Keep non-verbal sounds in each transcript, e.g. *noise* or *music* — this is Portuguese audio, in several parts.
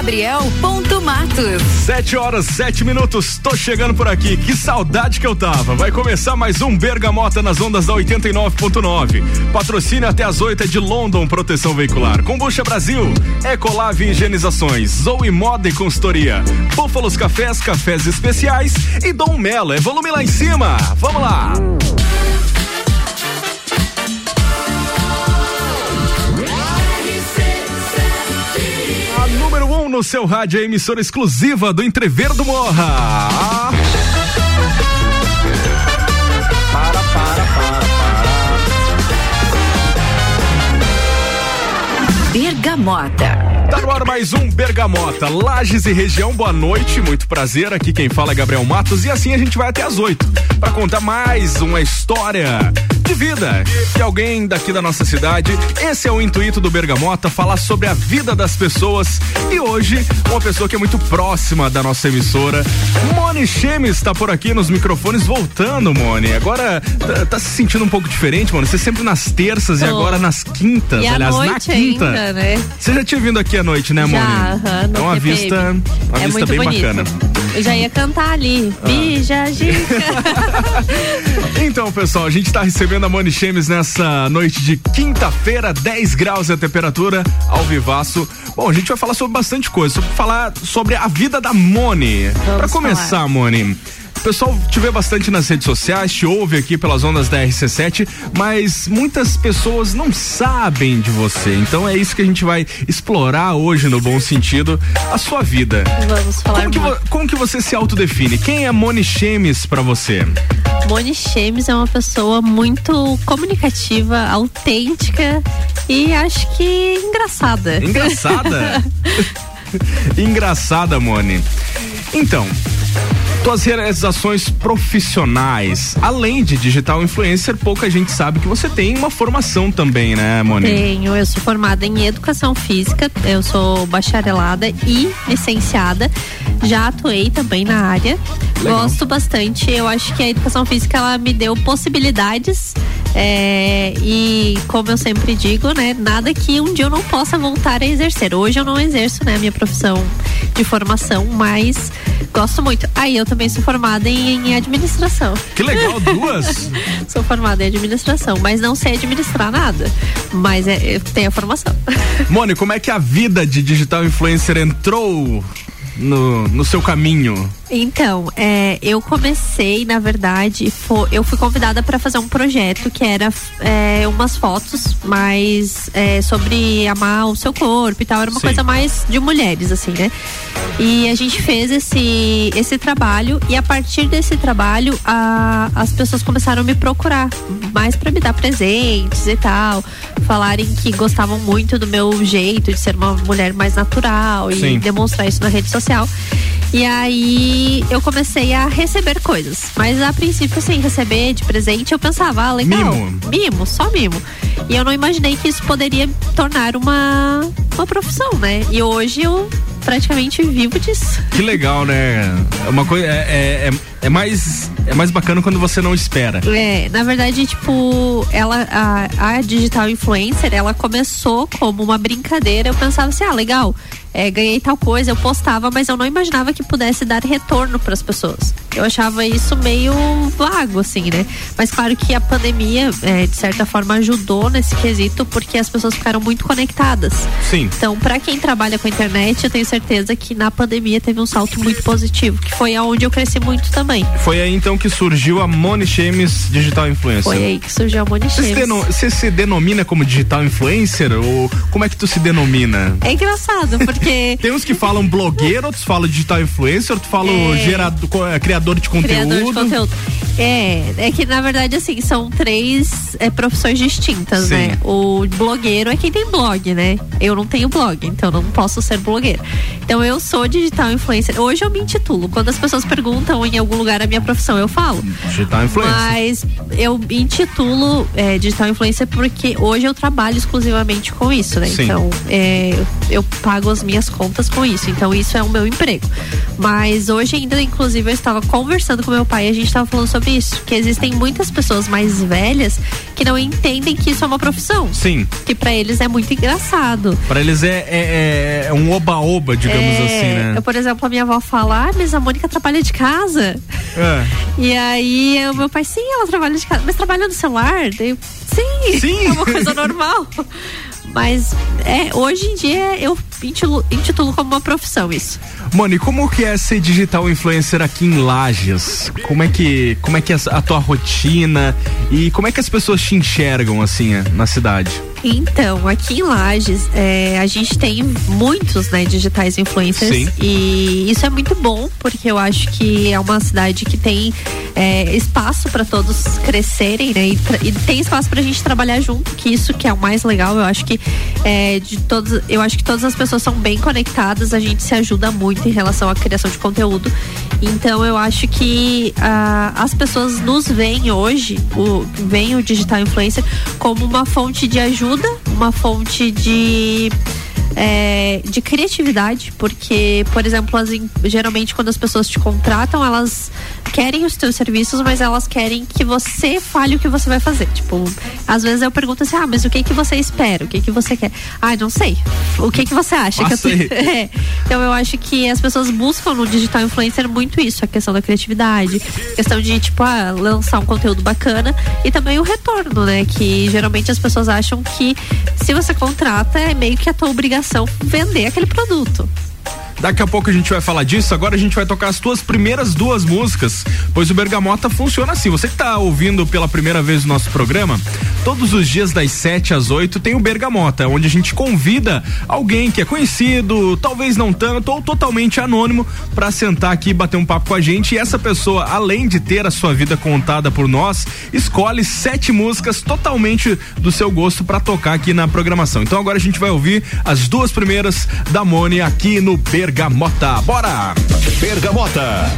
Gabriel Ponto Matos. Sete horas, sete minutos. Tô chegando por aqui. Que saudade que eu tava. Vai começar mais um Bergamota nas ondas da 89.9. Patrocínio até as oito é de London Proteção Veicular. Combucha Brasil. Ecolave Higienizações. Zoe Moda e Consultoria. Búfalos Cafés, cafés especiais. E Dom Melo. É volume lá em cima. Vamos lá. No seu rádio, a emissora exclusiva do Entrever do Morra. Para, para, para, para. Bergamota. Tá no ar mais um Bergamota, Lages e região, boa noite, muito prazer, aqui quem fala é Gabriel Matos e assim a gente vai até as oito para contar mais uma história de vida de alguém daqui da nossa cidade. Esse é o intuito do Bergamota, falar sobre a vida das pessoas. E hoje, uma pessoa que é muito próxima da nossa emissora, Moni Chemes está por aqui nos microfones voltando, Moni. Agora tá, tá, se sentindo um pouco diferente, Moni. Você sempre nas terças oh. e agora nas quintas, e aliás, na quinta. Ainda, né? Você já tinha vindo aqui à noite, né, Moni? Já, uh -huh, é uma vista, uma é vista bem bonito. bacana. Eu já ia cantar ali. Ah. Bija, *laughs* Então, pessoal, a gente está recebendo a Moni Chemes nessa noite de quinta-feira, 10 graus a temperatura, ao vivaço. Bom, a gente vai falar sobre bastante coisa, sobre falar sobre a vida da Moni. Para começar, falar. Moni, o pessoal te vê bastante nas redes sociais, te ouve aqui pelas ondas da RC7, mas muitas pessoas não sabem de você. Então é isso que a gente vai explorar hoje, no bom sentido, a sua vida. Vamos falar como que, como que você se autodefine? Quem é Moni Chemes pra você? Moni Chemes é uma pessoa muito comunicativa, autêntica e acho que engraçada. Engraçada? *laughs* *laughs* engraçada, Moni. Então, tuas realizações profissionais, além de digital influencer, pouca gente sabe que você tem uma formação também, né, Moni? Tenho, eu sou formada em educação física, eu sou bacharelada e licenciada. Já atuei também na área. Legal. Gosto bastante. Eu acho que a educação física ela me deu possibilidades é, e como eu sempre digo, né, nada que um dia eu não possa voltar a exercer. Hoje eu não exerço, né, a minha profissão de formação, mas gosto muito. Aí eu também sou formada em, em administração. Que legal, duas? *laughs* sou formada em administração, mas não sei administrar nada. Mas é, eu tenho a formação. *laughs* Mone, como é que a vida de digital influencer entrou no, no seu caminho? Então, é, eu comecei, na verdade, eu fui convidada para fazer um projeto que era é, umas fotos mais é, sobre amar o seu corpo e tal. Era uma Sim. coisa mais de mulheres, assim, né? E a gente fez esse, esse trabalho e a partir desse trabalho a, as pessoas começaram a me procurar mais para me dar presentes e tal. Falarem que gostavam muito do meu jeito de ser uma mulher mais natural e demonstrar isso na rede social. E aí eu comecei a receber coisas. Mas a princípio, assim, receber de presente, eu pensava, ah, legal. Mimo. Mimo, só mimo. E eu não imaginei que isso poderia tornar uma, uma profissão, né? E hoje eu praticamente vivo disso. Que legal, né? É uma coisa. É, é, é, é, mais, é mais bacana quando você não espera. É, na verdade, tipo, ela, a, a digital influencer, ela começou como uma brincadeira. Eu pensava assim, ah, legal é, ganhei tal coisa, eu postava, mas eu não imaginava que pudesse dar retorno para as pessoas. Eu achava isso meio vago, assim, né? Mas claro que a pandemia, é, de certa forma, ajudou nesse quesito, porque as pessoas ficaram muito conectadas. Sim. Então, para quem trabalha com a internet, eu tenho certeza que na pandemia teve um salto muito positivo, que foi aonde eu cresci muito também. Foi aí então que surgiu a Money Shames Digital Influencer. Foi aí que surgiu a Money Shames. Você se denomina como digital influencer ou como é que tu se denomina? É engraçado, porque porque. *laughs* Tem uns que falam blogueiro, outros falam digital influencer, outros falam é... gerador, é, criador de conteúdo. Criador de conteúdo. É, é que na verdade, assim, são três é, profissões distintas, Sim. né? O blogueiro é quem tem blog, né? Eu não tenho blog, então não posso ser blogueiro. Então eu sou digital influencer. Hoje eu me intitulo. Quando as pessoas perguntam em algum lugar a minha profissão, eu falo. Digital influencer. Mas eu intitulo é, digital influencer porque hoje eu trabalho exclusivamente com isso, né? Sim. Então, é, eu pago as minhas contas com isso. Então isso é o meu emprego. Mas hoje ainda, inclusive, eu estava conversando com meu pai e a gente estava falando sobre isso. Que existem muitas pessoas mais velhas que não entendem que isso é uma profissão. Sim. Que para eles é muito engraçado. Para eles é, é, é um oba-oba, digamos é, assim, né? Eu, por exemplo, a minha avó fala, ah, mas a Mônica trabalha de casa. É. E aí o meu pai, sim, ela trabalha de casa, mas trabalha no celular? Daí, sim, sim, é uma coisa normal. Mas é, hoje em dia eu intitulo, intitulo como uma profissão isso. Moni, como que é ser digital influencer aqui em Lages? Como é que, como é que é a tua rotina e como é que as pessoas te enxergam assim na cidade? Então, aqui em Lages, é, a gente tem muitos, né, digitais influencers. Sim. E isso é muito bom, porque eu acho que é uma cidade que tem é, espaço para todos crescerem, né? E, e, tem espaço pra gente trabalhar junto, que isso que é o mais legal. Eu acho que é, de todos, eu acho que todas as pessoas são bem conectadas, a gente se ajuda muito em relação à criação de conteúdo. Então eu acho que ah, as pessoas nos veem hoje, o, veem o digital influencer como uma fonte de ajuda, uma fonte de é, de criatividade, porque, por exemplo, as, geralmente quando as pessoas te contratam, elas querem os teus serviços, mas elas querem que você fale o que você vai fazer. Tipo, às vezes eu pergunto assim, ah, mas o que que você espera? O que que você quer? Ah, não sei. O que que você acha? que eu *laughs* é. Então eu acho que as pessoas buscam no digital influencer muito isso, a questão da criatividade, a questão de, tipo, ah, lançar um conteúdo bacana e também o retorno, né? Que geralmente as pessoas acham que se você contrata é meio que a tua obrigação vender aquele produto. Daqui a pouco a gente vai falar disso. Agora a gente vai tocar as tuas primeiras duas músicas, pois o Bergamota funciona assim. Você que tá ouvindo pela primeira vez o nosso programa, todos os dias das 7 às 8 tem o Bergamota, onde a gente convida alguém que é conhecido, talvez não tanto ou totalmente anônimo, para sentar aqui e bater um papo com a gente. E essa pessoa, além de ter a sua vida contada por nós, escolhe sete músicas totalmente do seu gosto para tocar aqui na programação. Então agora a gente vai ouvir as duas primeiras da Mone aqui no Bergamota. Bergamota. Bora! Bergamota.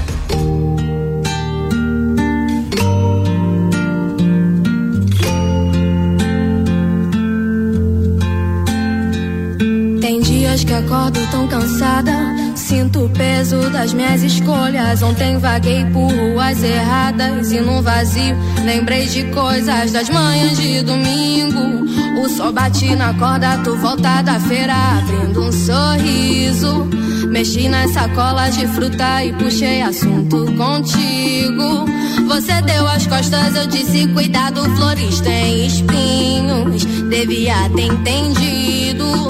Tem dias que acordo tão cansada. Sinto o peso das minhas escolhas. Ontem vaguei por ruas erradas e num vazio lembrei de coisas das manhãs de domingo. O sol bate na corda, tu volta da feira abrindo um sorriso. Mexi nas sacolas de fruta e puxei assunto contigo. Você deu as costas, eu disse: Cuidado, flores têm espinhos. Devia ter entendido.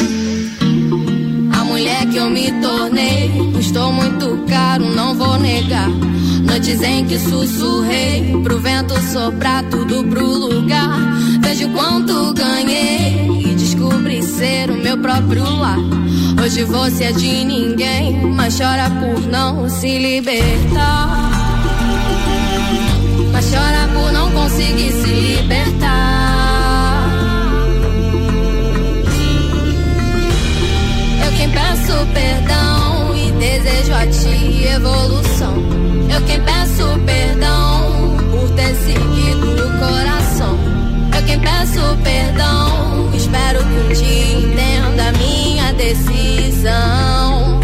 Que eu me tornei custou muito caro, não vou negar. Noites em que sussurrei pro vento soprar tudo pro lugar. Vejo quanto ganhei e descobri ser o meu próprio lar. Hoje você é de ninguém, mas chora por não se libertar. Mas chora por não conseguir se libertar. Peço perdão e desejo a ti evolução. Eu quem peço perdão por ter seguido o coração. Eu quem peço perdão, espero que um dia entenda a minha decisão.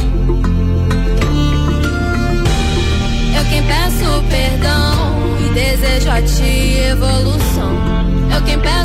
Eu quem peço perdão e desejo a ti evolução. Eu quem peço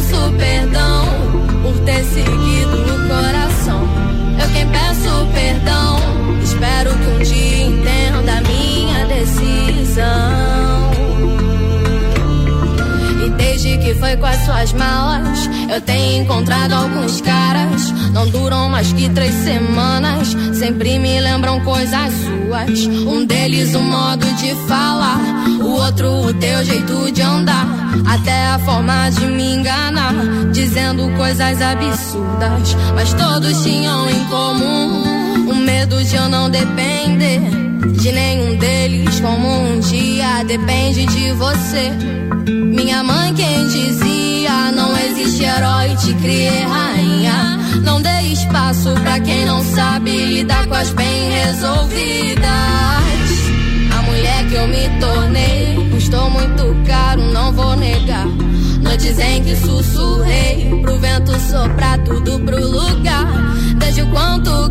foi com as suas malas, eu tenho encontrado alguns caras. Não duram mais que três semanas. Sempre me lembram coisas suas. Um deles, o modo de falar. O outro, o teu jeito de andar. Até a forma de me enganar. Dizendo coisas absurdas. Mas todos tinham em comum. O medo de eu não depender de nenhum deles. Como um dia depende de você. Minha mãe quem dizia não existe herói, te criei rainha. Não dê espaço pra quem não sabe lidar com as bem resolvidas. A mulher que eu me tornei custou muito caro, não vou negar. Noites em que sussurrei pro vento soprar tudo pro lugar. Vejo quanto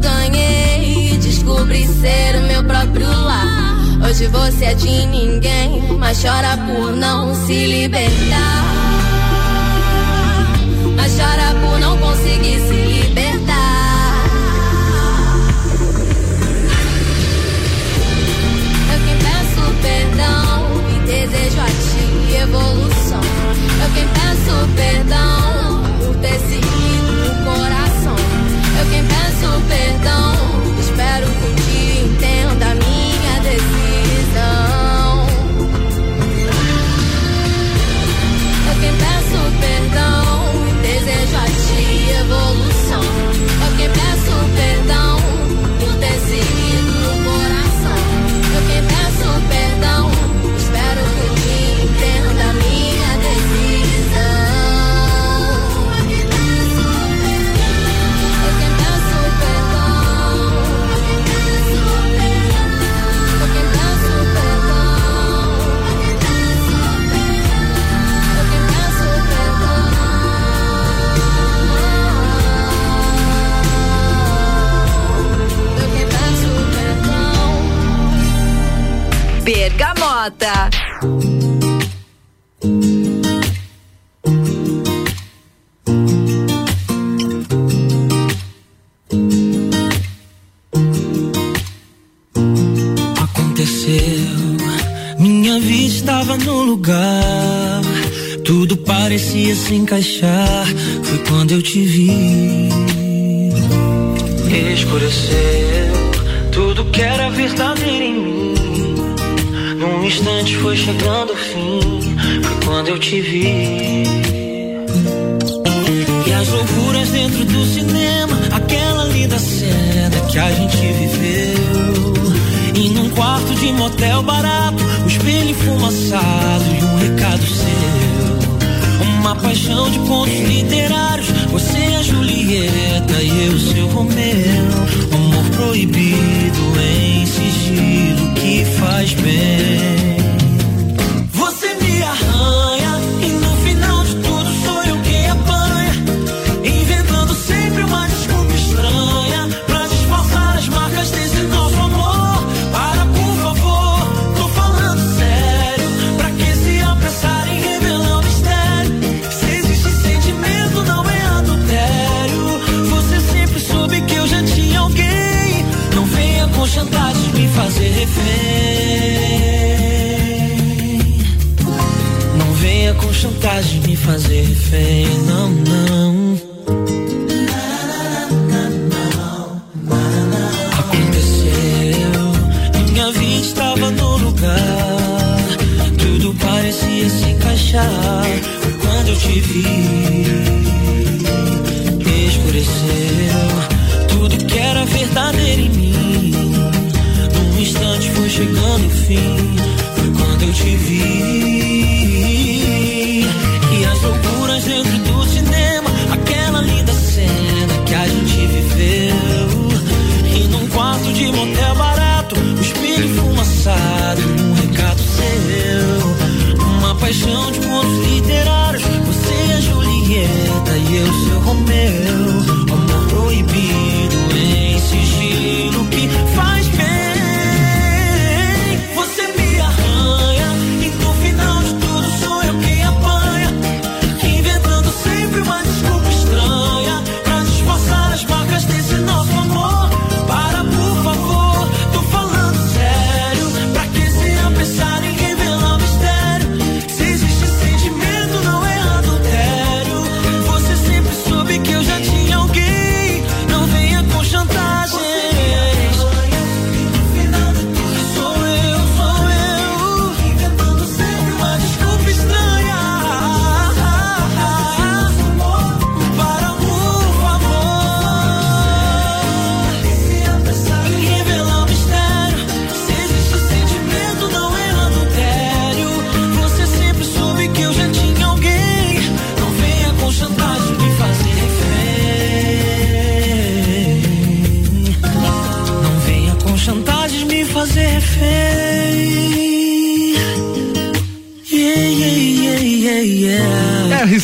descobri ser o meu próprio lar. Hoje você é de ninguém, mas chora por não se libertar. Mas chora por não conseguir se libertar. Because. você é Julieta e eu seu Romeu. Amor proibido em sigilo que faz bem. fazer refém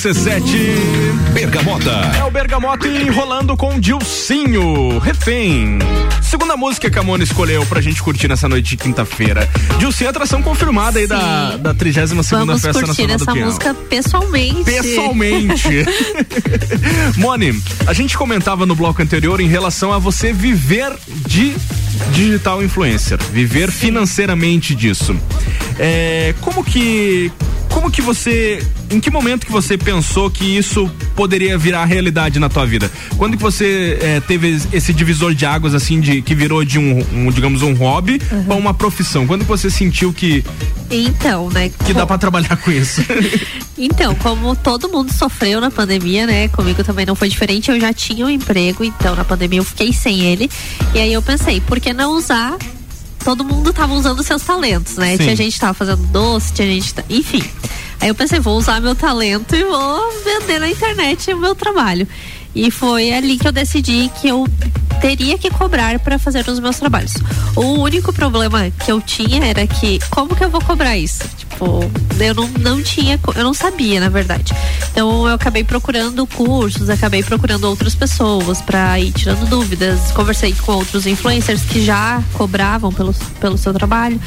RC7. Bergamota. É o Bergamota enrolando com Dilcinho, refém. Segunda música que a Mona escolheu pra gente curtir nessa noite de quinta-feira. Dilcinho, atração confirmada aí da, da 32 segunda Vamos Festa curtir Nacional essa do Peão. música pessoalmente. Pessoalmente. *laughs* Mone, a gente comentava no bloco anterior em relação a você viver de digital influencer, viver financeiramente disso. É, como que como que você, em que momento que você pensou que isso poderia virar realidade na tua vida? Quando que você é, teve esse divisor de águas assim de que virou de um, um digamos um hobby Uhum. para uma profissão? Quando que você sentiu que Então, né? que dá para trabalhar com isso? *laughs* Então, como todo mundo sofreu na pandemia, né? Comigo também não foi diferente. Eu já tinha um emprego, então na pandemia eu fiquei sem ele. E aí eu pensei, por que não usar? Todo mundo tava usando seus talentos, né? Sim. Tinha gente que tava fazendo doce, tinha gente. Enfim. Aí eu pensei, vou usar meu talento e vou vender na internet o meu trabalho. E foi ali que eu decidi que eu teria que cobrar para fazer os meus trabalhos. O único problema que eu tinha era que como que eu vou cobrar isso? Tipo, eu não, não tinha, eu não sabia, na verdade. Então eu acabei procurando cursos, acabei procurando outras pessoas para ir tirando dúvidas. Conversei com outros influencers que já cobravam pelo, pelo seu trabalho.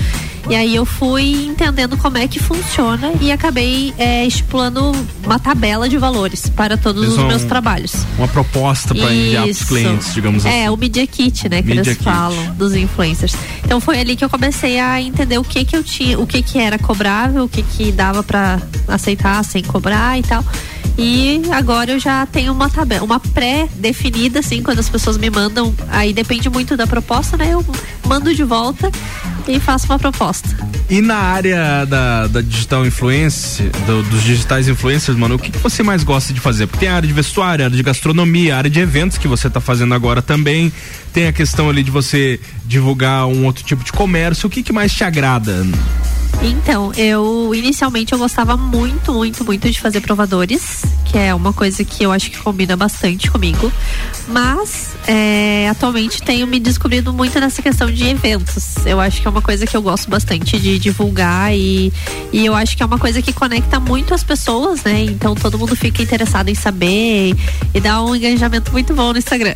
E aí eu fui entendendo como é que funciona e acabei é, estipulando uma tabela de valores para todos Eles os meus trabalhos. Uma proposta para enviar pros Isso. clientes, digamos assim. É, o Media Kit, né, que Media eles Kit. falam dos influencers. Então foi ali que eu comecei a entender o que que eu tinha, o que que era cobrável, o que que dava pra aceitar sem cobrar e tal. E agora eu já tenho uma tabela, uma pré-definida, assim, quando as pessoas me mandam. Aí depende muito da proposta, né? Eu mando de volta e faço uma proposta. E na área da, da digital influence, do- dos digitais influencers, mano, o que, que você mais gosta de fazer? Porque tem a área de vestuário, a área de gastronomia, a área de eventos que você tá fazendo agora também. Tem a questão ali de você divulgar um outro tipo de comércio. O que, que mais te agrada? Então, eu inicialmente eu gostava muito, muito, muito de fazer provadores, que é uma coisa que eu acho que combina bastante comigo. Mas é, atualmente tenho me descobrido muito nessa questão de eventos. Eu acho que é uma coisa que eu gosto bastante de divulgar e, e eu acho que é uma coisa que conecta muito as pessoas, né? Então todo mundo fica interessado em saber e dá um engajamento muito bom no Instagram.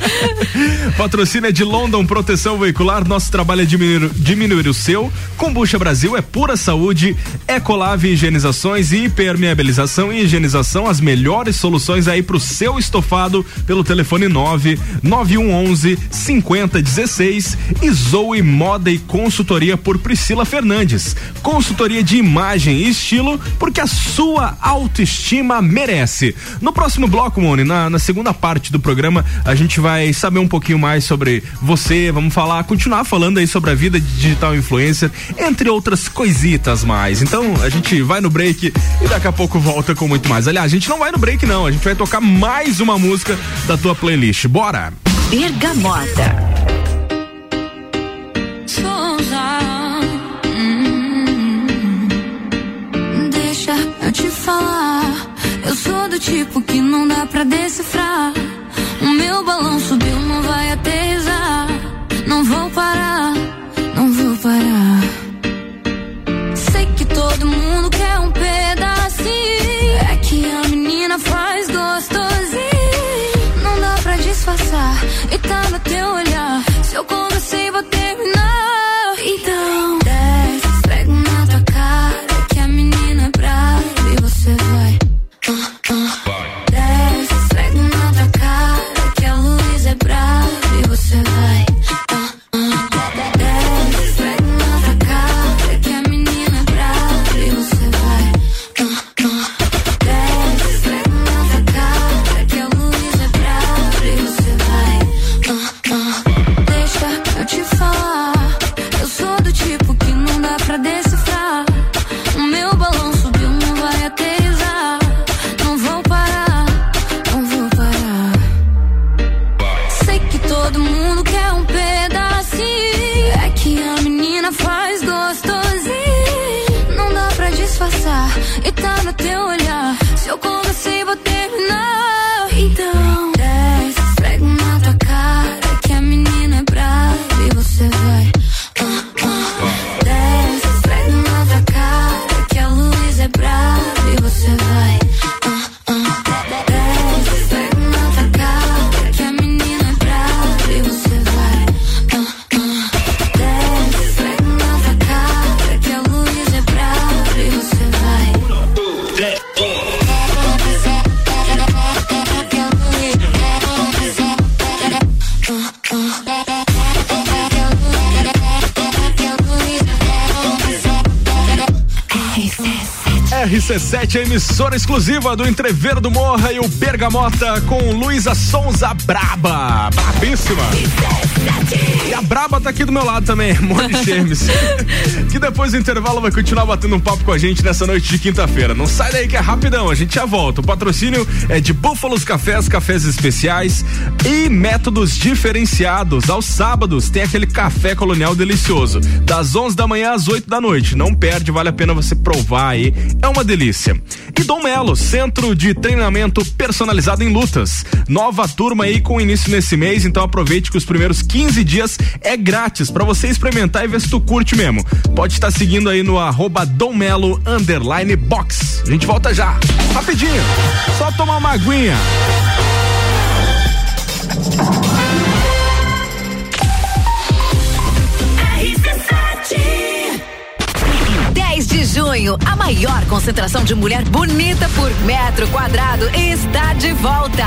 *laughs* Patrocínio é de London Proteção Veicular. Nosso trabalho é diminuir, diminuir o seu. Kombucha Brasil é pura saúde. Ecolave Higienizações e Impermeabilização e Higienização. As melhores soluções aí pro seu estofado pelo telefone 9 9111 5016 e Zoe Moda e Consultoria por Priscila Fernandes. Consultoria de imagem e estilo porque a sua autoestima merece. No próximo bloco, Moni, na, na segunda parte do programa, a gente vai saber um pouquinho mais sobre você, vamos falar, continuar falando aí sobre a vida de digital influencer, entre outras coisitas mais. Então, a gente vai no break e daqui a pouco volta com muito mais. Aliás, a gente não vai no break não, a gente vai tocar mais uma música da tua playlist. Bora! Bergamota. Souza. Hum, deixa eu te falar. Eu sou do tipo que não dá pra decifrar. O meu balão subiu, não vai aterrissar. Não vou parar, RC7, a emissora exclusiva do Entrever do Morra e o Bergamota com Luísa Sonza Braba. Brabíssima. E a Braba tá aqui do meu lado também, *laughs* Moni Chemes. que depois do intervalo vai continuar batendo um papo com a gente nessa noite de quinta-feira. Não sai daí que é rapidão, a gente já volta. O patrocínio é de Búfalos Cafés, cafés especiais e métodos diferenciados. Aos sábados tem aquele café colonial delicioso, das 11 da manhã às 8 da noite. Não perde, vale a pena você provar aí. É uma delícia. E Dom Melo, centro de treinamento personalizado em lutas. Nova turma aí com início nesse mês, então aproveite que os primeiros 15 dias é grátis para você experimentar e ver se tu curte mesmo. Pode estar seguindo aí no arroba Dom Melo underline box. A gente volta já. Rapidinho. Só tomar uma aguinha. 10 de junho, a maior concentração de mulher bonita por metro quadrado está de volta.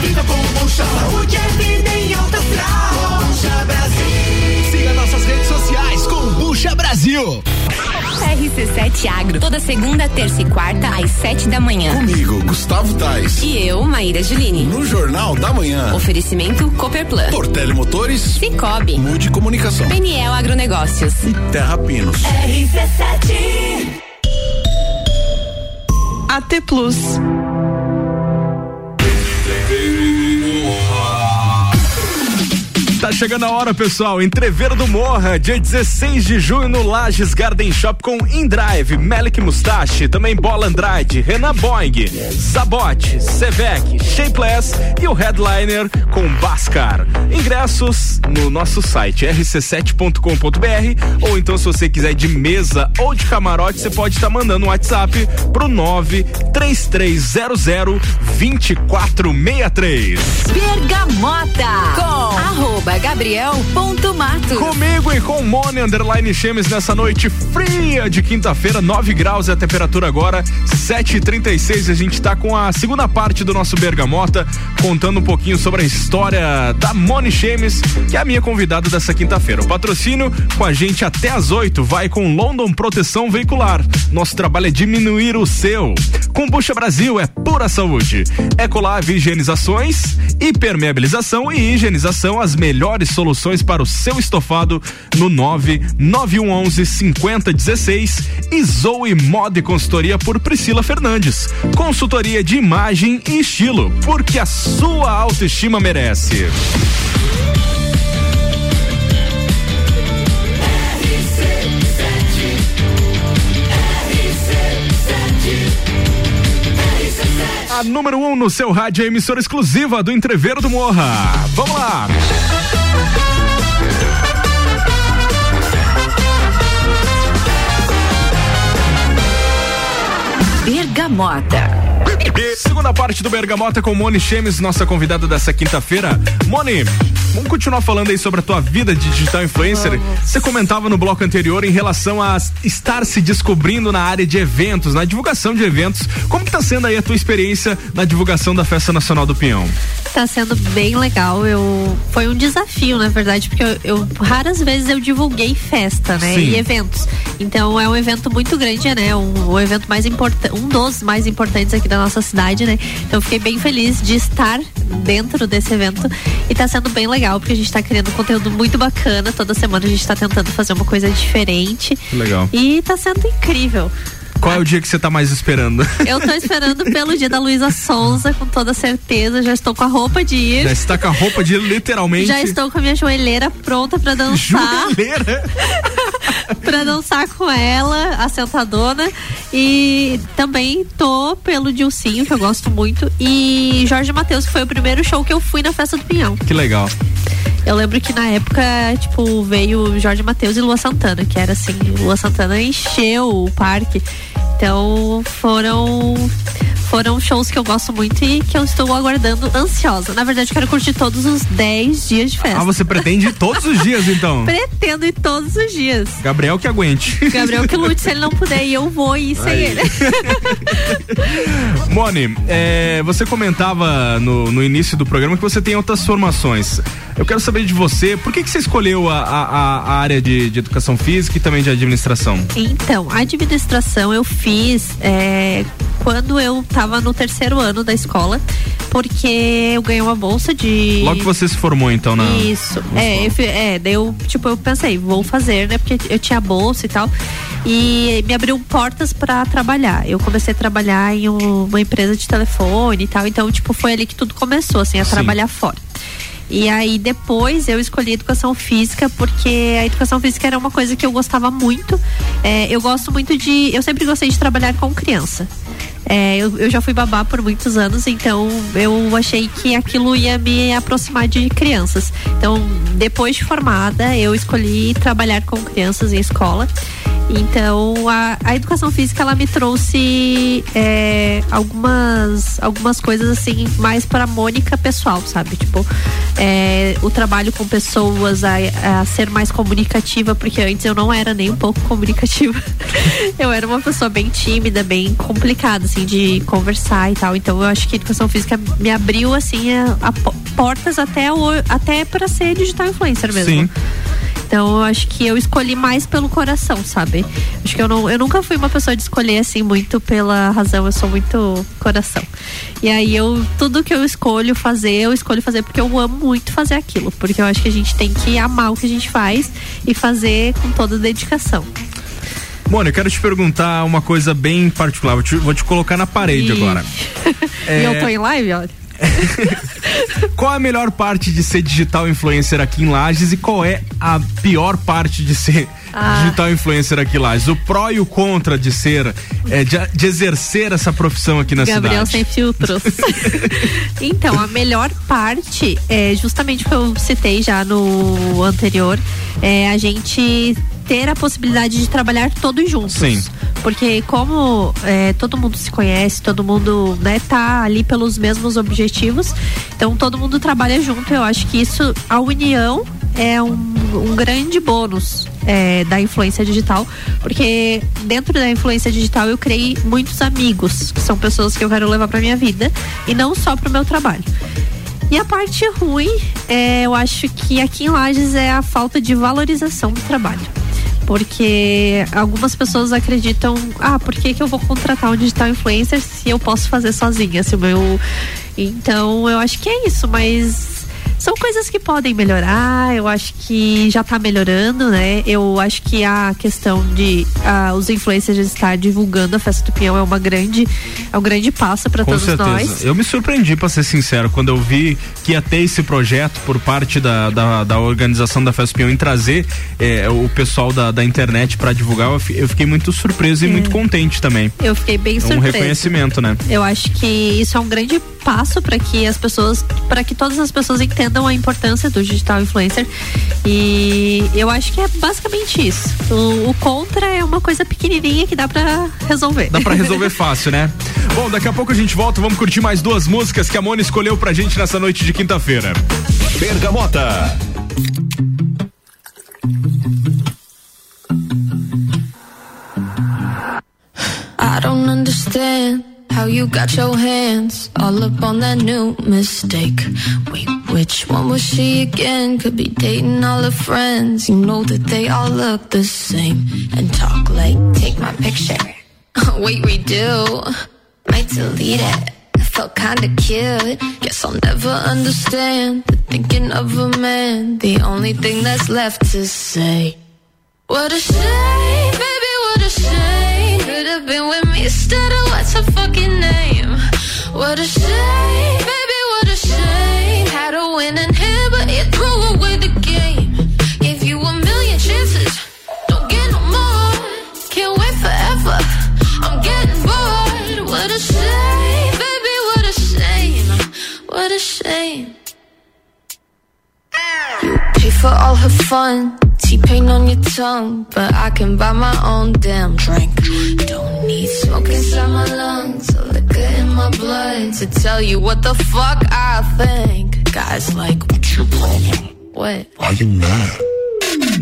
Viva kombucha, saúde é vida em alta astral. Brasil. Siga nossas redes sociais, Kombucha Brasil. RC7 Agro, toda segunda, terça e quarta, às sete da manhã. Comigo, Gustavo Tais. E eu, Maíra Juline. No Jornal da Manhã. Oferecimento Copperplan. Portele Motores. Cicobi. Mude Comunicação. Peniel Agronegócios. E Terra Pinos. RC7. AT Plus. Tá chegando a hora, pessoal. Entreveiro do Morra, dia 16 de junho no Lages Garden Shop com Indrive, Melik Mustache, também Bola Andrade, Renan Boing, Zabote, Sevec, Shapeless e o headliner com Bascar. Ingressos no nosso site rc7.com.br ou então se você quiser de mesa ou de camarote, você pode estar tá mandando um WhatsApp pro 93300 2463. Bergamota com arroba gabriel.mato. Comigo e com Mone Underline Chemes nessa noite fria de quinta-feira, 9 graus é a temperatura agora, 7h36. A gente tá com a segunda parte do nosso Bergamota, contando um pouquinho sobre a história da Mone Chemes, que é a minha convidada dessa quinta-feira. O patrocínio com a gente até às 8 vai com London Proteção Veicular. Nosso trabalho é diminuir o seu. Combucha Brasil é pura saúde. Ecolave Higienizações, hipermeabilização e higienização, as melhores soluções para o seu estofado no 99111 5016 e Zoe Moda e Consultoria por Priscila Fernandes. Consultoria de imagem e estilo, porque a sua autoestima merece. A número 1 um no seu rádio, a emissora exclusiva do Entreveiro do Morra. Vamos lá! Bergamota. Segunda parte do Bergamota com Moni Chemes, nossa convidada dessa quinta-feira. Moni, vamos continuar falando aí sobre a tua vida de digital influencer. Você comentava no bloco anterior em relação a estar se descobrindo na área de eventos, na divulgação de eventos. Como que tá sendo aí a tua experiência na divulgação da Festa Nacional do Pinhão? Tá sendo bem legal. Eu foi um desafio, na verdade, porque eu, eu raras vezes eu divulguei festa, né, Sim. e eventos. Então é um evento muito grande, né? Um, um evento mais importante, um dos mais importantes aqui da nossa cidade, né? Então eu fiquei bem feliz de estar dentro desse evento e tá sendo bem legal porque a gente tá criando conteúdo muito bacana. Toda semana a gente tá tentando fazer uma coisa diferente. Legal. E tá sendo incrível. Qual é o dia que você tá mais esperando? *laughs* Eu tô esperando pelo dia da Luísa Sonza, com toda certeza. Já estou com a roupa de ir. Já está com a roupa de literalmente. Já estou com a minha joelheira pronta pra dançar. Joelheira? *laughs* pra dançar com ela, a sentadona. E também tô pelo Dilcinho, que eu gosto muito. E Jorge Matheus, que foi o primeiro show que eu fui na festa do Pinhão. Que legal. Eu lembro que na época, tipo, veio Jorge Matheus e Lua Santana, que era assim, Lua Santana encheu o parque. Então foram foram shows que eu gosto muito e que eu estou aguardando ansiosa. Na verdade, eu quero curtir todos os 10 dias de festa. Ah, você pretende ir todos os dias então? *laughs* Pretendo ir todos os dias. Gabriel que aguente. Gabriel que lute, se ele não puder ir, eu vou ir sem Aí. ele. *laughs* Moni, é, você comentava no, no início do programa que você tem outras formações. Eu quero saber de você, por que, que você escolheu a, a, a área de, de educação física e também de administração? Então, a administração eu fiz é, quando eu tava no terceiro ano da escola, porque eu ganhei uma bolsa de. Logo que você se formou então na. Isso. É, eu, é, daí eu, tipo, eu pensei, vou fazer, né? Porque eu tinha bolsa e tal. E me abriu portas pra trabalhar. Eu comecei a trabalhar em um- uma empresa de telefone e tal. Então, tipo, foi ali que tudo começou, assim, a Sim. trabalhar fora. E aí depois eu escolhi educação física porque a educação física era uma coisa que eu gostava muito. É, eu gosto muito de. Eu sempre gostei de trabalhar com criança. É, eu, eu já fui babá por muitos anos, então eu achei que aquilo ia me aproximar de crianças. Então, depois de formada, eu escolhi trabalhar com crianças em escola. Então a, a educação física ela me trouxe é, algumas algumas coisas assim mais para Mônica pessoal, sabe? Tipo é, o trabalho com pessoas, a, a ser mais comunicativa, porque antes eu não era nem um pouco comunicativa. *laughs* eu era uma pessoa bem tímida, bem complicada assim de conversar e tal. Então eu acho que a educação física me abriu assim a, a portas até até para ser digital influencer mesmo. Sim. Então eu acho que eu escolhi mais pelo coração, sabe? Acho que eu não, eu nunca fui uma pessoa de escolher assim muito pela razão, eu sou muito coração. E aí eu tudo que eu escolho fazer, eu escolho fazer porque eu amo muito fazer aquilo, porque eu acho que a gente tem que amar o que a gente faz e fazer com toda dedicação. Mônica, eu quero te perguntar uma coisa bem particular. Vou te, vou te colocar na parede Ih. agora. *laughs* E eu tô em live, olha. *laughs* Qual é a melhor parte de ser digital influencer aqui em Lages e qual é a pior parte de ser Ah. digital influencer aqui em Lages? O pró e o contra de ser, é, de, de exercer essa profissão aqui na Gabriel cidade. sem filtros. *laughs* então, a melhor parte é justamente o que eu citei já no anterior, é a gente ter a possibilidade de trabalhar todos juntos. Sim. Porque como é, todo mundo se conhece, todo mundo né, tá ali pelos mesmos objetivos, então todo mundo trabalha junto. Eu acho que isso, a união é um, um grande bônus é, da influência digital, porque dentro da influência digital eu criei muitos amigos, que são pessoas que eu quero levar pra minha vida e não só pro meu trabalho. E a parte ruim, é, eu acho que aqui em Lages é a falta de valorização do trabalho. Porque algumas pessoas acreditam, ah, por que, que eu vou contratar um digital influencer se eu posso fazer sozinha? Se o meu. Então, eu acho que é isso, mas são coisas que podem melhorar, eu acho que já tá melhorando, né? Eu acho que a questão de ah, os influencers estar divulgando a festa do Pinhão é uma grande, é um grande passo para Com todos certeza. nós. Eu me surpreendi, pra ser sincero, quando eu vi que ia ter esse projeto por parte da, da, da organização da Festa Pinhão em trazer eh, o pessoal da, da internet pra divulgar. Eu, eu fiquei muito surpreso e É. muito contente também. Eu fiquei bem É um surpresa. reconhecimento, né? Eu acho que isso é um grande passo para que as pessoas, para que todas as pessoas entendam a importância do digital influencer. E eu acho que é basicamente isso. O, o contra é uma coisa pequenininha que dá para resolver. Dá pra resolver fácil, né? Bom, daqui a pouco a gente volta, vamos curtir mais duas músicas que a Mona escolheu pra gente nessa noite de quinta-feira. Bergamota. How you got your hands all up on that new mistake. Wait, which one was she again? Could be dating all her friends. You know that they all look the same and talk like, take my picture. *laughs* Wait, we do. Might delete it. It felt kinda cute. Guess I'll never understand the thinking of a man. The only thing that's left to say. What a shame, baby, what a shame. Could have been with me instead of what's her fucking name. What a shame, baby, what a shame. Had a winning hand, but it threw away the game. Gave you a million chances, don't get no more. Can't wait forever, I'm getting bored. What a shame, baby, what a shame. What a shame. You pay for all her fun, T-pain on your tongue, but I can buy my own damn drink. Don't need smoke inside my lungs, or liquor in my blood to tell you what the fuck I think. Guys like, what's your problem? What? Why you mad?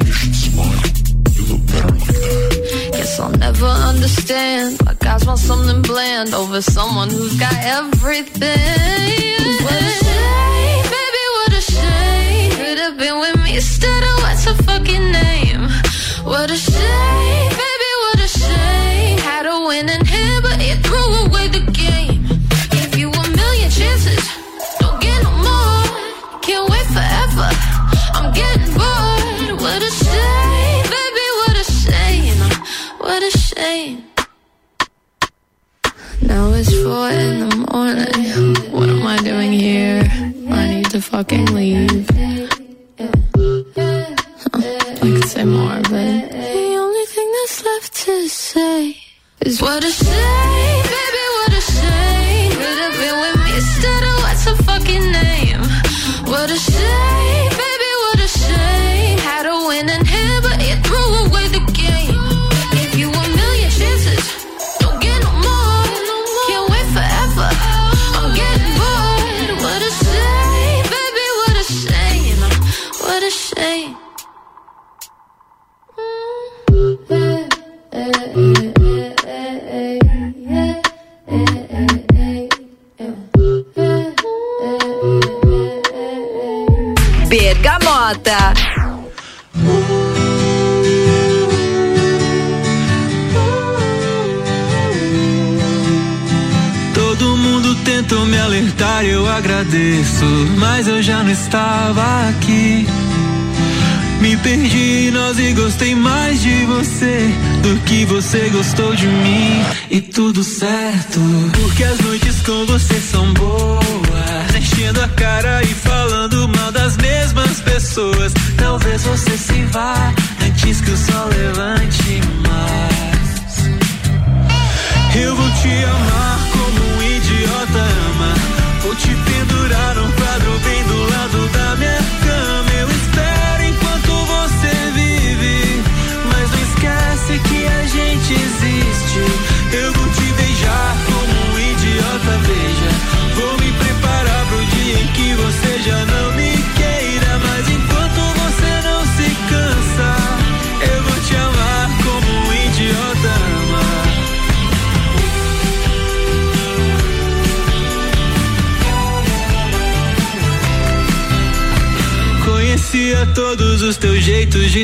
You should smile. You look better like that. Guess I'll never understand why guys want something bland over someone who's got everything. What a shame, baby, what a shame. Could have been with me instead of what's her fucking name. What a shame, pessoas.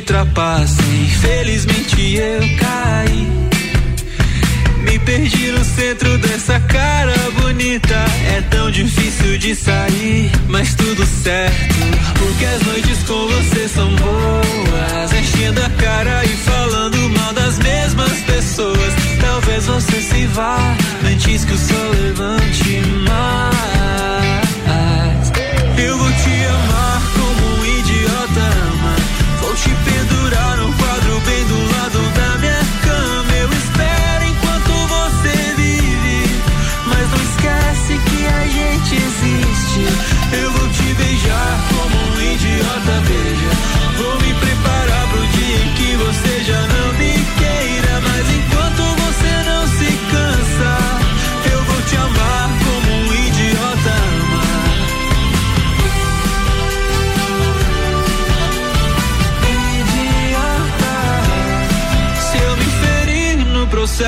Jeitos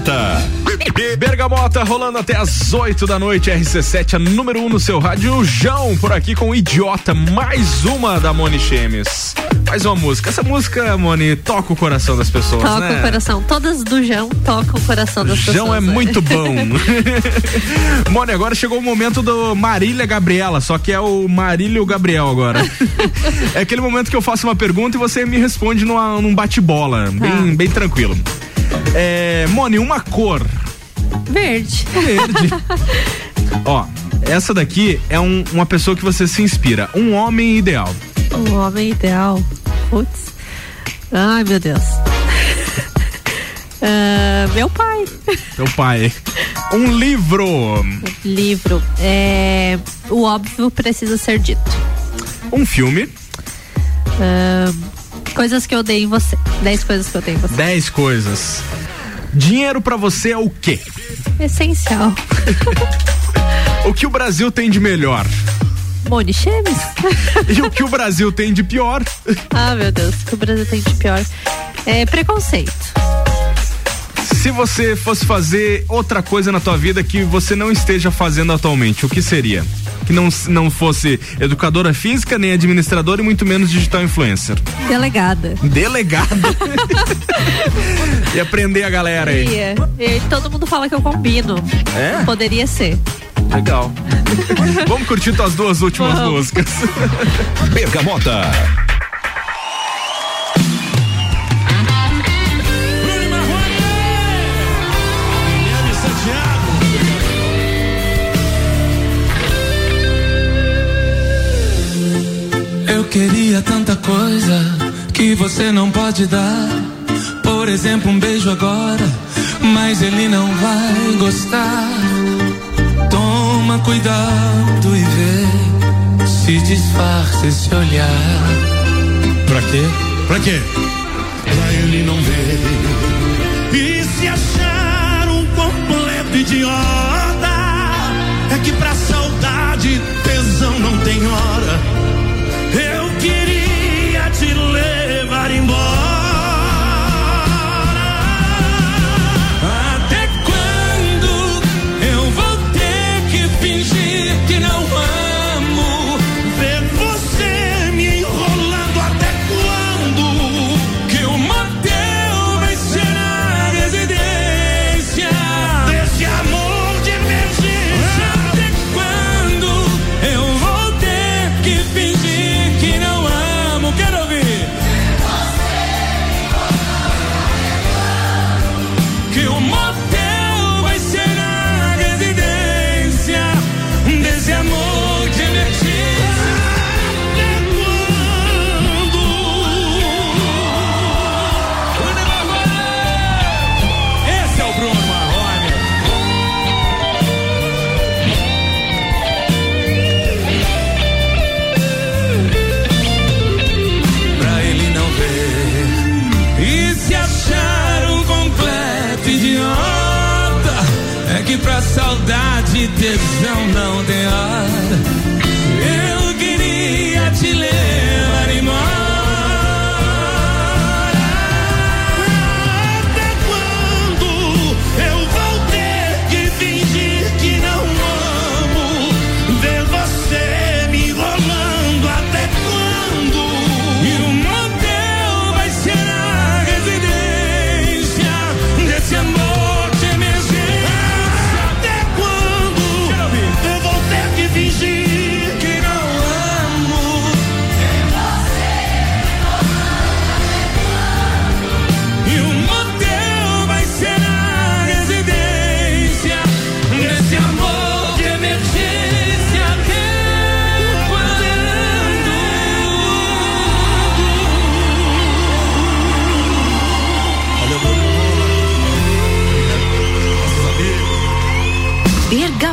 Bergamota. Bergamota rolando até as 8 da noite, RC7, a número 1 um no seu rádio. João por aqui com Idiota, mais uma da Moni Chemes. Mais uma música. Essa música, Moni, toca o coração das pessoas, Toca né? o coração. Todas do João tocam o coração das pessoas. João é né? muito *laughs* bom. *laughs* Moni, agora chegou o momento do Marília Gabriela, só que é o Marílio Gabriel agora. *laughs* é aquele momento que eu faço uma pergunta e você me responde numa- num bate-bola, bem, bem tranquilo. É, Moni, uma cor. Verde. Verde. *laughs* Ó, essa daqui é um- uma pessoa que você se inspira. Um homem ideal. O homem ideal. Putz. Ai, meu Deus. Ah, meu pai. Seu pai. Um livro. Livro. É, o óbvio precisa ser dito. Um filme. Ah, coisas que eu dei em você. Dez coisas que eu dei em você. Dez coisas. Dinheiro pra você é o quê? Essencial. *laughs* O que o Brasil tem de melhor? Moni Chemes? *laughs* E o que o Brasil tem de pior? ah, meu Deus. O que o Brasil tem de pior? É preconceito. Se você fosse fazer outra coisa na tua vida que você não esteja fazendo atualmente, o que seria? Que não, não fosse educadora física, nem administradora e muito menos digital influencer. Delegada. Delegada. *laughs* e aprender a galera aí. Ia. E todo mundo fala que eu combino. É? Poderia ser. Legal. *laughs* Vamos curtir tuas duas últimas Vamos. músicas. Bergamota. Queria tanta coisa que você não pode dar. Por exemplo, um beijo agora, mas ele não vai gostar. Toma cuidado e vê se disfarça esse olhar. Pra quê? Pra quê? Pra ele não ver. E se achar um completo idiota, é que pra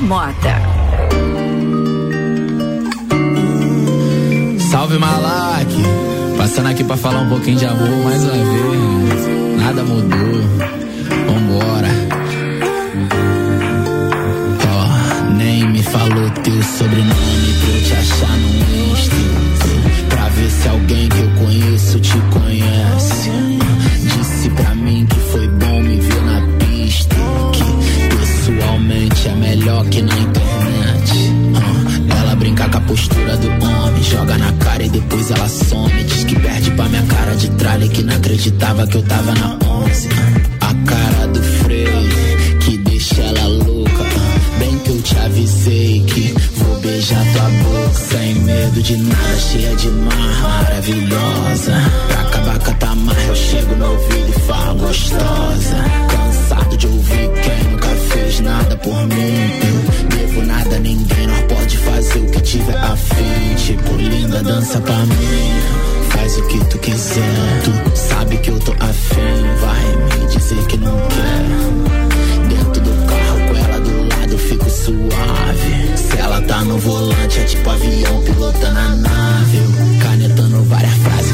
Bergamota. Salve Malak, passando aqui pra falar um pouquinho de amor mais uma vez. Nada mudou, vambora. Ó, nem me falou teu sobrenome pra eu te achar no Insta. Pra ver se alguém que eu conheço melhor que na internet. Ah, Ela brinca com a postura do homem, joga na cara e depois ela some. Diz que perde pra minha cara de tralha que não acreditava que eu tava na 11. Ah, A cara do freio que deixa ela louca. Bem que eu te avisei que vou beijar tua boca. Sem medo de nada, cheia de mar, maravilhosa. Pra acabar com a tamarra, eu chego no ouvido e falo gostosa. Cansado de ouvir quem nunca fez nada por mim. Eu devo nada a ninguém, nós pode fazer o que tiver afim. Tipo, linda, dança pra mim. Faz o que tu quiser, tu sabe que eu tô afim. Vai me dizer que não quer. Dentro do carro com ela do lado, eu fico suave. Se ela tá no volante, é tipo avião pilotando a nave. Canetando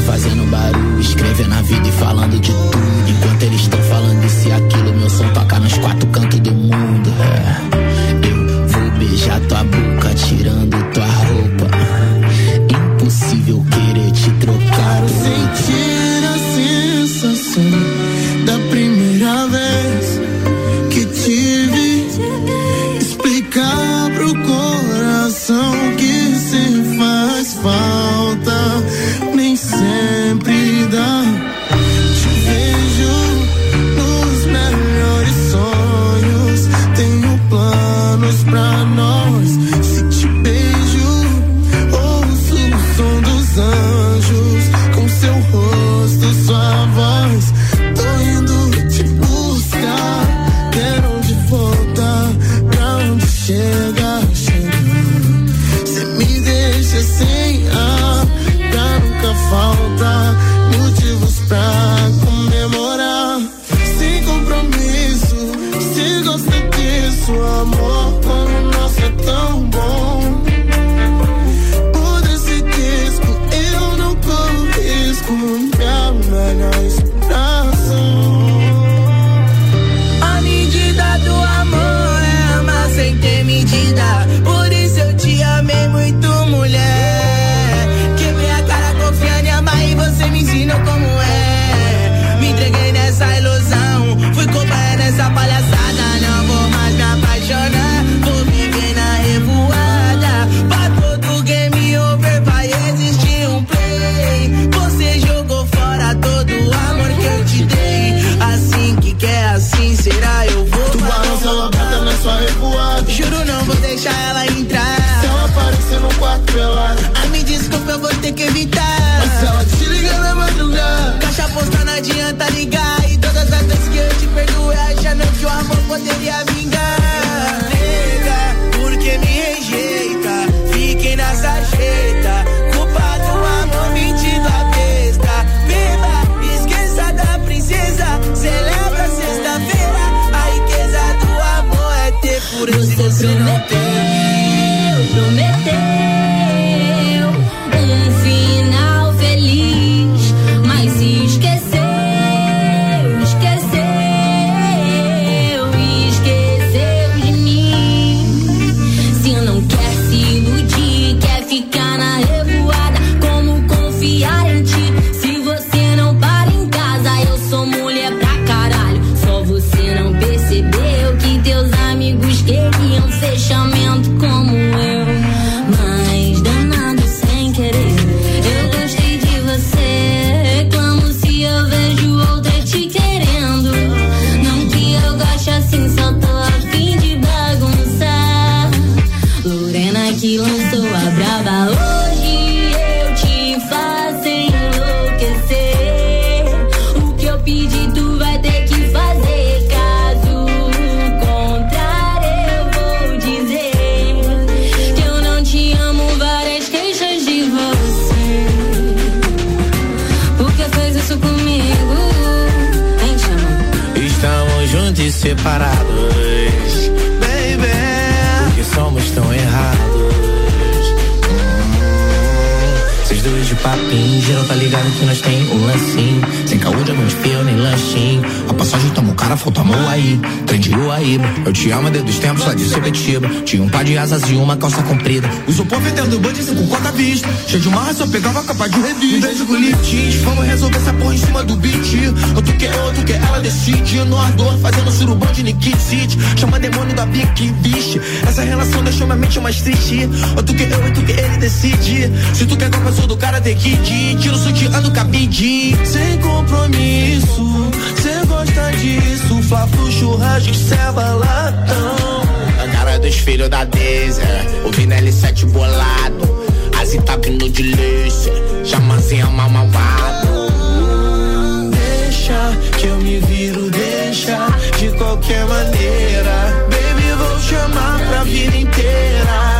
fazendo barulho, escrevendo a vida e falando de tudo. Enquanto eles estão falando isso e aquilo, meu som toca nos quatro cantos do mundo. É. Eu vou beijar tua boca, tirando Deixar ela entrar. Se ela aparecer no quarto pelado. Ai, me desculpa, eu vou ter que evitar. Mas se ela te liga na madrugada. Caixa postal não adianta ligar. E todas as vezes que eu te perdoei, achando que o amor poderia vingar. Separados, papinho, geral tá ligado que nós tem um lancinho. Sem caô de fio nem lanchinho. A passagem tamo cara, falta amor aí. Trem de Uaíba, eu te amo desde os tempos lá de Sebetiba. Tinha um par de asas e uma calça comprida. Os opor vendendo band com quarta vista. Cheio de marra, só pegava capa de revista. Um beijo com vamos resolver essa porra em cima do beat. Outro que é outro que ela decide. No ardor, fazendo surubão de Nikit City. Chama demônio da Bic, vixe. Essa relação deixou minha mente mais triste. Outro que eu, outro que ele decide. Se tu quer com a do cara, tem que ir. Tira o sutiã do cabide. Sem compromisso, cê gosta disso. Fla-flu, churrasco, ceva, latão. A cara dos filhos da Deise, ouvindo L7 bolado. Assim tá vindo de lixe, chamazinha mal malvado. Deixa que eu me viro, deixa de qualquer maneira. Baby, vou chamar pra vida inteira.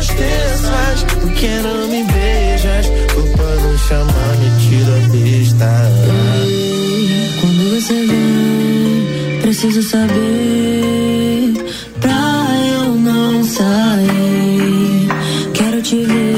Das terças. Porque não me beijas? Culpa não chamar, me tira a vista. Quando você vem, preciso saber pra eu não sair. Quero te ver,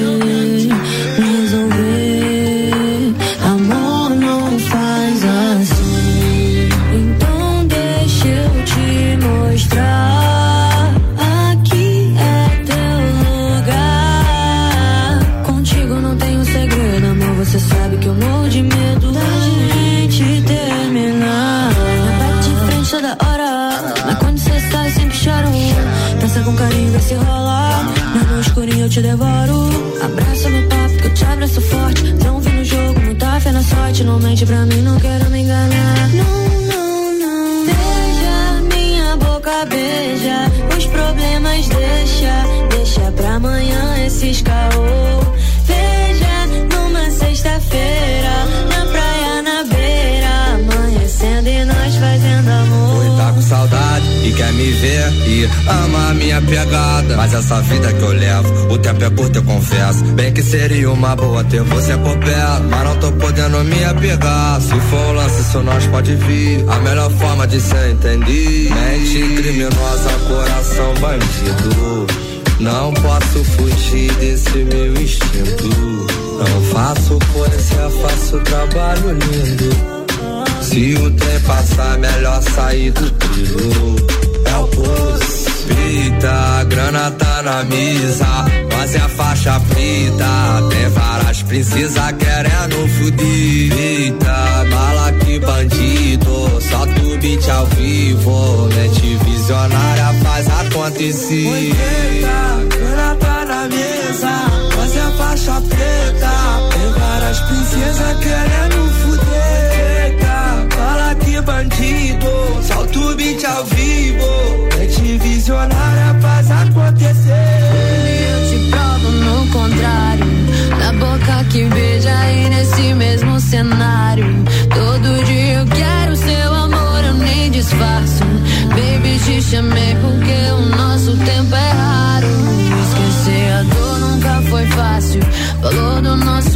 com carinho, vê se rola. Na no escurinho eu te devoro. Abraça meu papo, que eu te abraço forte. Não vi no jogo, muita fé na sorte. Não mente pra mim, não quero me enganar. Não, não, não. Beija minha boca, beija. Os problemas deixa. Deixa pra amanhã esses caô. Quer me ver e ama a minha pegada. Mas essa vida que eu levo, o tempo é curto, eu confesso. Bem que seria uma boa ter você por perto. Mas não tô podendo me apegar. Se for um lance, isso nós pode vir. A melhor forma de se entender. Mente criminosa, coração bandido. Não posso fugir desse meu instinto. Não faço coisa, faço trabalho lindo. Se o trem passar, melhor sair do trilho. É o pulso. Eita, a grana tá na mesa, mas é a faixa preta. Tem várias princesas querendo fuder. Eita, bala que bandido, solta o beat ao vivo. Mente visionária faz acontecer. Eita, a grana tá na mesa, mas é a faixa preta. Tem várias princesas querendo fuder. Bandido, solta o beat ao vivo. Mente visionária faz acontecer. Eu te provo no contrário. Na boca que beija e nesse mesmo cenário. Todo dia eu quero seu amor, eu nem disfarço. Baby, te chamei porque o nosso tempo é raro. Esquecer a dor nunca foi fácil. Falou do nosso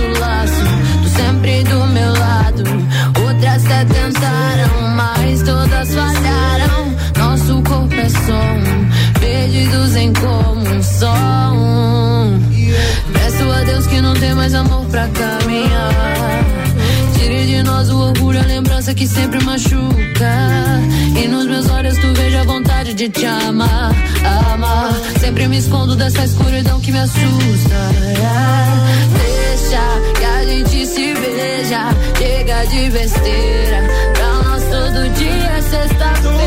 pra caminhar. Tire de nós o orgulho, a lembrança que sempre machuca. E nos meus olhos tu veja a vontade de te amar, amar. Sempre me escondo dessa escuridão que me assusta. Deixa que a gente se veja, chega de besteira. Pra nós todo dia é sexta-feira.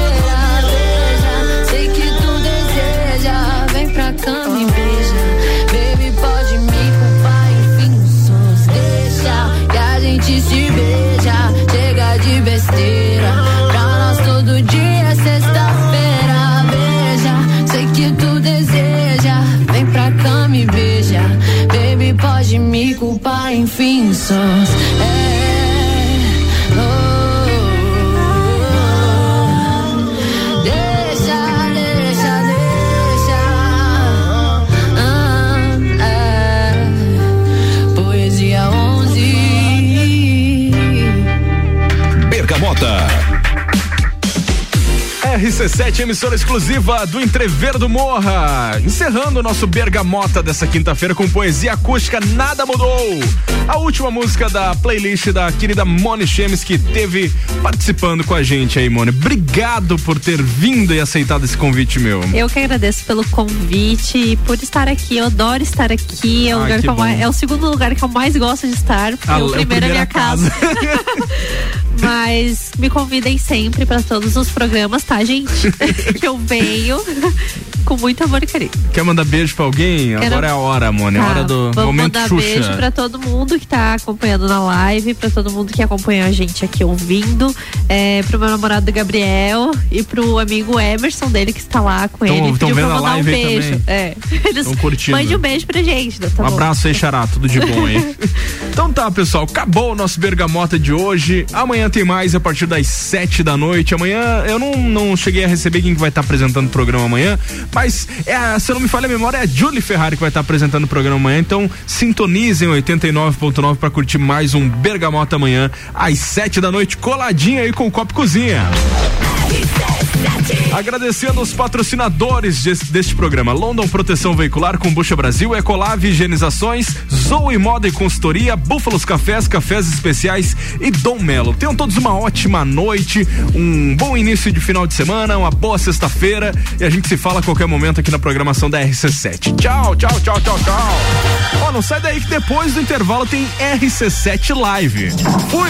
Sei que tu deseja, vem pra cama e beija. Sons. É, RC7, emissora exclusiva do Entrever do Morra. Encerrando o nosso Bergamota dessa quinta-feira com poesia acústica Nada Mudou. A última música da playlist da querida Moni Chemes que teve participando com a gente aí, Moni. Obrigado por ter vindo e aceitado esse convite meu. Eu que agradeço pelo convite e por estar aqui. Eu adoro estar aqui. É o, Ai, lugar que que eu é o segundo lugar que eu mais gosto de estar, porque Ah, o é primeiro é minha casa. *laughs* Mas me convidem sempre para todos os programas, tá, gente? *laughs* que eu venho com muito amor e carinho. Quer mandar beijo pra alguém? Quero- Agora é a hora, Moni. É Tá, hora do vamos momento mandar Xuxa. beijo pra todo mundo que tá acompanhando na live, pra todo mundo que acompanha a gente aqui ouvindo, é, pro meu namorado Gabriel e pro amigo Emerson dele que está lá com Tão- ele. tão Pediu pra vendo a mandar um live aí beijo. também? É. Eles Tão curtindo. Mande um beijo pra gente, né? Tá um bom? abraço aí, Xará. Tudo de bom aí. *laughs* então tá, pessoal. Acabou o nosso Bergamota de hoje. Amanhã tem mais a partir das sete da noite. Amanhã eu não, não cheguei a receber quem que vai estar apresentando o programa amanhã. Mas, é, a- se eu não me falha a memória, é a Julie Ferrari que vai estar apresentando o programa amanhã. Então, sintonizem 89.9 para curtir mais um Bergamota amanhã, às sete da noite, coladinha aí com o Copo Cozinha. Agradecendo os patrocinadores desse- deste programa: London Proteção Veicular, Combucha Brasil, Ecolave Higienizações, Zoe Moda e Consultoria, Búfalos Cafés, Cafés Especiais e Dom Melo. Tenham todos uma ótima noite, um bom início de final de semana, uma boa sexta-feira e a gente se fala a qualquer momento aqui na programação da RC7. Tchau, tchau, tchau, tchau, tchau. Ó, não sai daí que depois do intervalo tem RC7 Live. Fui!